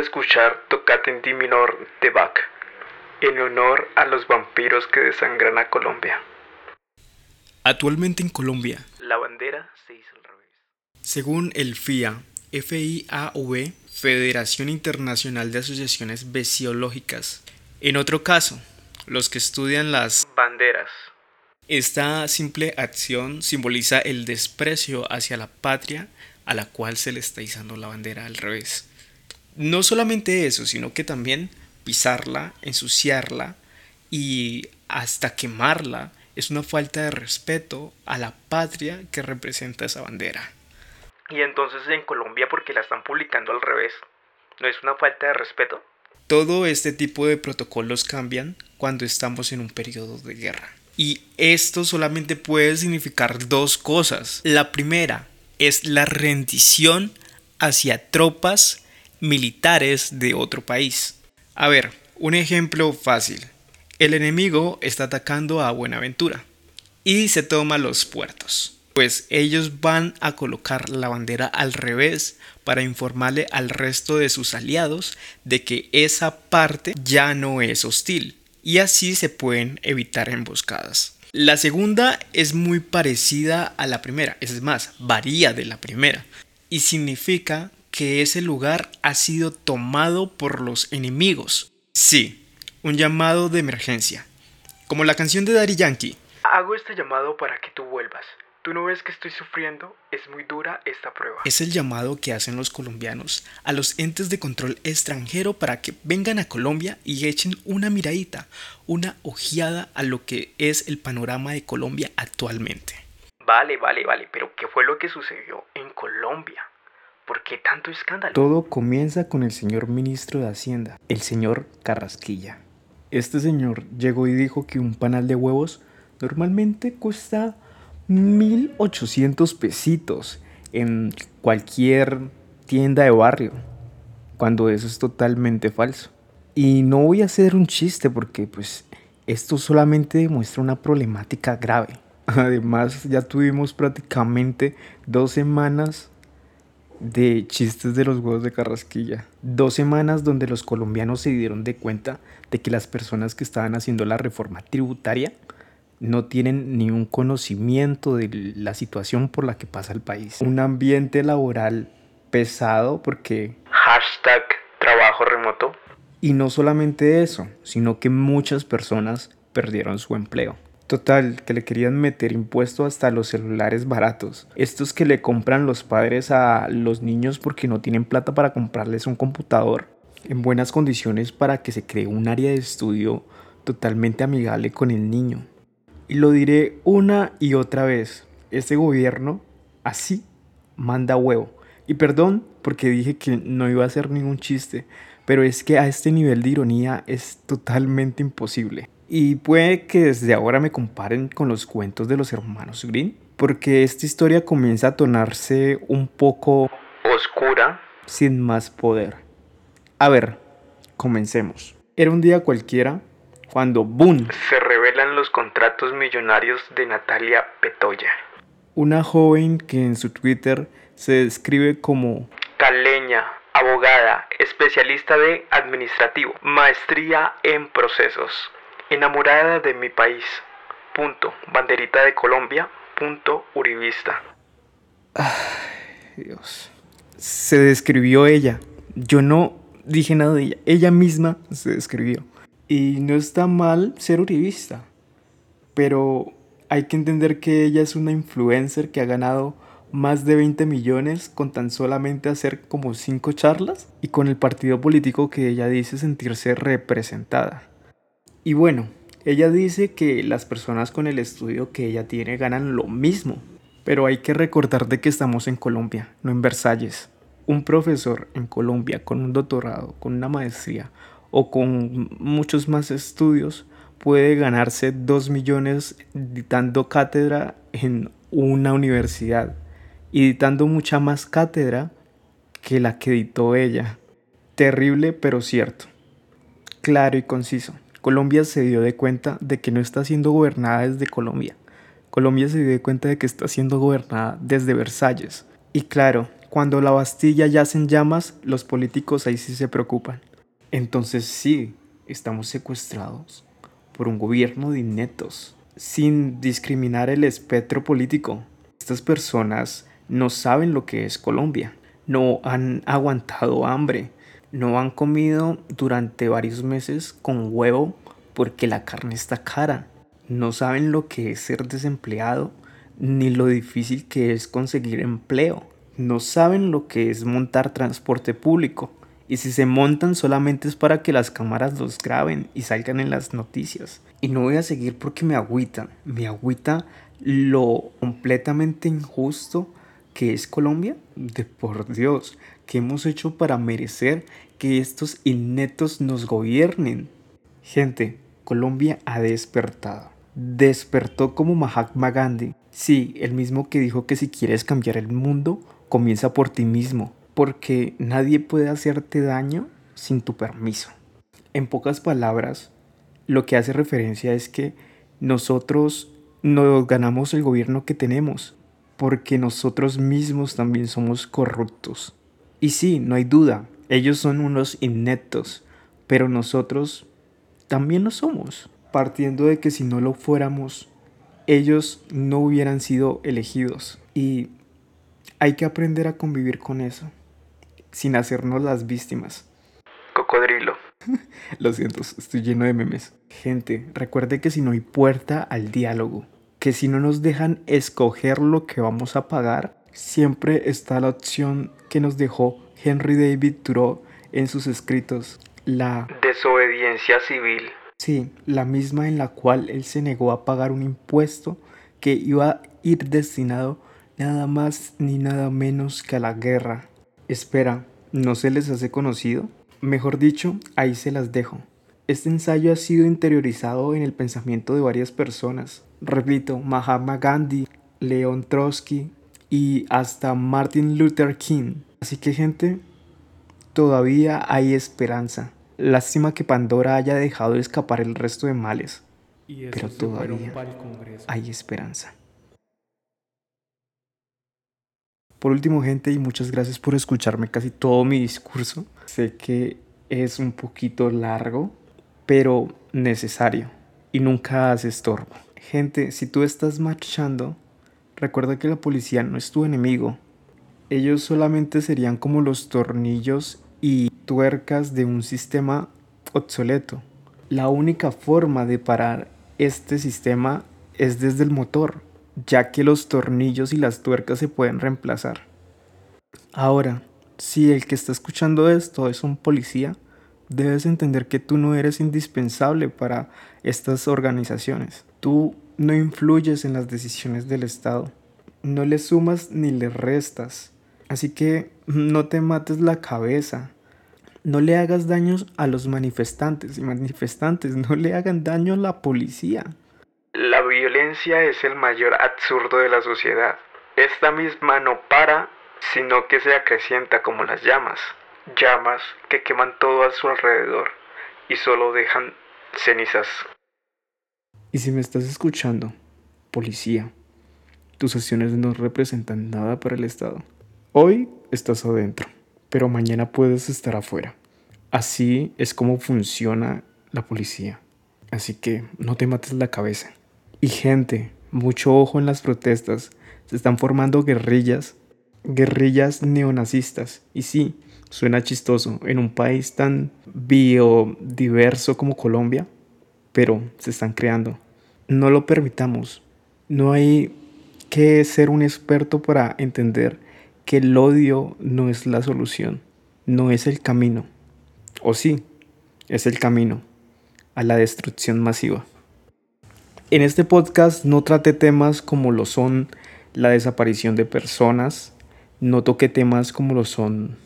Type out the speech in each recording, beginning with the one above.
escuchar Tocate en Di Minor de Bach, en honor a los vampiros que desangran a Colombia. Actualmente en Colombia, La bandera se hizo al revés. según el FIA, FIAV, Federación Internacional de Asociaciones Besiológicas. En otro caso, los que estudian las Banderas. Esta simple acción simboliza el desprecio hacia la patria a la cual se le está izando la bandera al revés. No solamente eso, sino que también pisarla, ensuciarla y hasta quemarla es una falta de respeto a la patria que representa esa bandera. Y entonces en Colombia, porque la están publicando al revés, ¿no es una falta de respeto? Todo este tipo de protocolos cambian cuando estamos en un periodo de guerra. Y esto solamente puede significar dos cosas. La primera es la rendición hacia tropas militares de otro país. A ver, un ejemplo fácil. El enemigo está atacando a Buenaventura y se toma los puertos. Pues ellos van a colocar la bandera al revés para informarle al resto de sus aliados de que esa parte ya no es hostil y así se pueden evitar emboscadas. La segunda es muy parecida a la primera, es más, varía de la primera y significa que ese lugar ha sido tomado por los enemigos. Sí, un llamado de emergencia. Como la canción de Daddy Yankee. Hago este llamado para que tú vuelvas. ¿Tú no ves que estoy sufriendo? Es muy dura esta prueba. Es el llamado que hacen los colombianos a los entes de control extranjero para que vengan a Colombia y echen una miradita, una ojeada a lo que es el panorama de Colombia actualmente. Vale, vale, vale, pero ¿qué fue lo que sucedió en Colombia? ¿Por qué tanto escándalo? Todo comienza con el señor ministro de Hacienda, el señor Carrasquilla. Este señor llegó y dijo que un panal de huevos normalmente cuesta 1800 pesitos en cualquier tienda de barrio, cuando eso es totalmente falso. Y no voy a hacer un chiste porque pues esto solamente demuestra una problemática grave. Además ya tuvimos prácticamente dos semanas de chistes de los huevos de carrasquilla. Dos semanas donde los colombianos se dieron de cuenta de que las personas que estaban haciendo la reforma tributaria no tienen ni un conocimiento de la situación por la que pasa el país. Un ambiente laboral pesado porque... Hashtag trabajo remoto. Y no solamente eso, sino que muchas personas perdieron su empleo. Total, que le querían meter impuesto hasta los celulares baratos. Estos que le compran los padres a los niños porque no tienen plata para comprarles un computador en buenas condiciones para que se cree un área de estudio totalmente amigable con el niño. Y lo diré una y otra vez, este gobierno así manda huevo. Y perdón porque dije que no iba a hacer ningún chiste, pero es que a este nivel de ironía es totalmente imposible. Y puede que desde ahora me comparen con los cuentos de los hermanos Green, porque esta historia comienza a tornarse un poco Oscura. sin más poder. A ver, comencemos. Era un día cualquiera cuando ¡boom! Se revelan los contratos millonarios de Natalia Petoya. Una joven que en su Twitter se describe como Caleña, abogada, especialista de administrativo, maestría en procesos, enamorada de mi país. Punto. Banderita de Colombia. Punto. Uribista. Dios. Se describió ella. Yo no dije nada de ella. Ella misma se describió. Y no está mal ser uribista. Pero hay que entender que ella es una influencer que ha ganado más de 20 millones con tan solamente hacer como 5 charlas y con el partido político que ella dice sentirse representada. Y bueno, ella dice que las personas con el estudio que ella tiene ganan lo mismo. Pero hay que recordar de que estamos en Colombia, no en Versalles. Un profesor en Colombia con un doctorado, con una maestría o con muchos más estudios puede ganarse 2 millones dictando cátedra en una universidad y mucha más cátedra que la que dictó ella. Terrible pero cierto. Claro y conciso. Colombia se dio de cuenta de que no está siendo gobernada desde Colombia. Colombia se dio de cuenta de que está siendo gobernada desde Versalles. Y claro, Cuando la Bastilla yace en llamas, los políticos ahí sí se preocupan. Entonces sí, estamos secuestrados por un gobierno de ineptos, sin discriminar el espectro político. Estas personas no saben lo que es Colombia, no han aguantado hambre, no han comido durante varios meses con huevo porque la carne está cara, no saben lo que es ser desempleado ni lo difícil que es conseguir empleo, no saben lo que es montar transporte público y si se montan solamente es para que las cámaras los graben y salgan en las noticias. Y no voy a seguir porque me agüita, me agüita lo completamente injusto que es Colombia. De por Dios, ¿qué hemos hecho para merecer que estos innetos nos gobiernen? Gente, Colombia ha despertado. Despertó como Mahatma Gandhi. Sí, el mismo que dijo que si quieres cambiar el mundo, comienza por ti mismo porque nadie puede hacerte daño sin tu permiso. En pocas palabras, lo que hace referencia es que nosotros nos ganamos el gobierno que tenemos, porque nosotros mismos también somos corruptos. Y sí, no hay duda, ellos son unos ineptos, pero nosotros también lo somos, partiendo de que si no lo fuéramos, ellos no hubieran sido elegidos. Y hay que aprender a convivir con eso sin hacernos las víctimas. Cocodrilo. Lo siento, estoy lleno de memes. Gente, recuerde que si no hay puerta al diálogo, que si no nos dejan escoger lo que vamos a pagar, siempre está la opción que nos dejó Henry David Thoreau en sus escritos, la desobediencia civil. Sí, la misma en la cual él se negó a pagar un impuesto que iba a ir destinado nada más ni nada menos que a la guerra. Espera, ¿no se les hace conocido? Mejor dicho, ahí se las dejo. Este ensayo ha sido interiorizado en el pensamiento de varias personas. Repito, Mahatma Gandhi, Leon Trotsky y hasta Martin Luther King. Así que gente, todavía hay esperanza. Lástima que Pandora haya dejado escapar el resto de males. Pero todavía hay esperanza. Por último, gente, y muchas gracias por escucharme casi todo mi discurso. Sé que es un poquito largo, pero necesario y nunca hace estorbo. Gente, si tú estás marchando, recuerda que la policía no es tu enemigo. Ellos solamente serían como los tornillos y tuercas de un sistema obsoleto. La única forma de parar este sistema es desde el motor ya que los tornillos y las tuercas se pueden reemplazar. Ahora, si el que está escuchando esto es un policía, debes entender que tú no eres indispensable para estas organizaciones. Tú no influyes en las decisiones del Estado. No le sumas ni le restas. Así que no te mates la cabeza. No le hagas daños a los manifestantes y manifestantes. No le hagan daño a la policía. La violencia es el mayor absurdo de la sociedad. Esta misma no para, sino que se acrecienta como las llamas. Llamas que queman todo a su alrededor y solo dejan cenizas. Y si me estás escuchando, policía, tus acciones no representan nada para el Estado. Hoy estás adentro, pero mañana puedes estar afuera. Así es como funciona la policía. Así que no te mates la cabeza. Y gente, mucho ojo en las protestas. Se están formando guerrillas, guerrillas neonazistas. Y sí, suena chistoso en un país tan biodiverso como Colombia, pero se están creando. No lo permitamos. No hay que ser un experto para entender que el odio no es la solución, no es el camino. O sí, es el camino a la destrucción masiva. En este podcast no traté temas como lo son la desaparición de personas, no toqué temas como lo son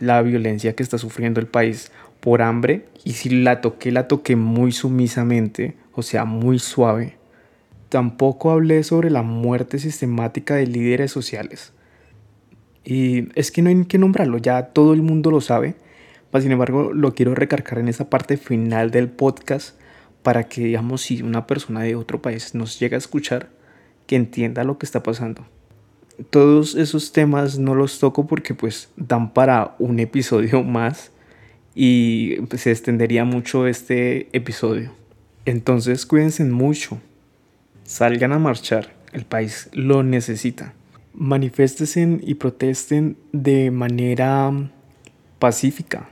la violencia que está sufriendo el país por hambre y si la toqué la toqué muy sumisamente, o sea, muy suave. Tampoco hablé sobre la muerte sistemática de líderes sociales. Y es que no hay que nombrarlo, ya todo el mundo lo sabe. Sin embargo, lo quiero recargar en esa parte final del podcast para que, digamos, si una persona de otro país nos llega a escuchar, que entienda lo que está pasando. Todos esos temas no los toco porque pues dan para un episodio más y pues, se extendería mucho este episodio. Entonces cuídense mucho, salgan a marchar, el país lo necesita. Manifiesten y protesten de manera pacífica.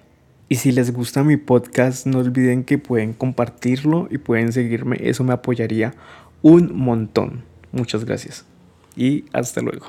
Y si les gusta mi podcast, no olviden que pueden compartirlo y pueden seguirme. Eso me apoyaría un montón. Muchas gracias. Y hasta luego.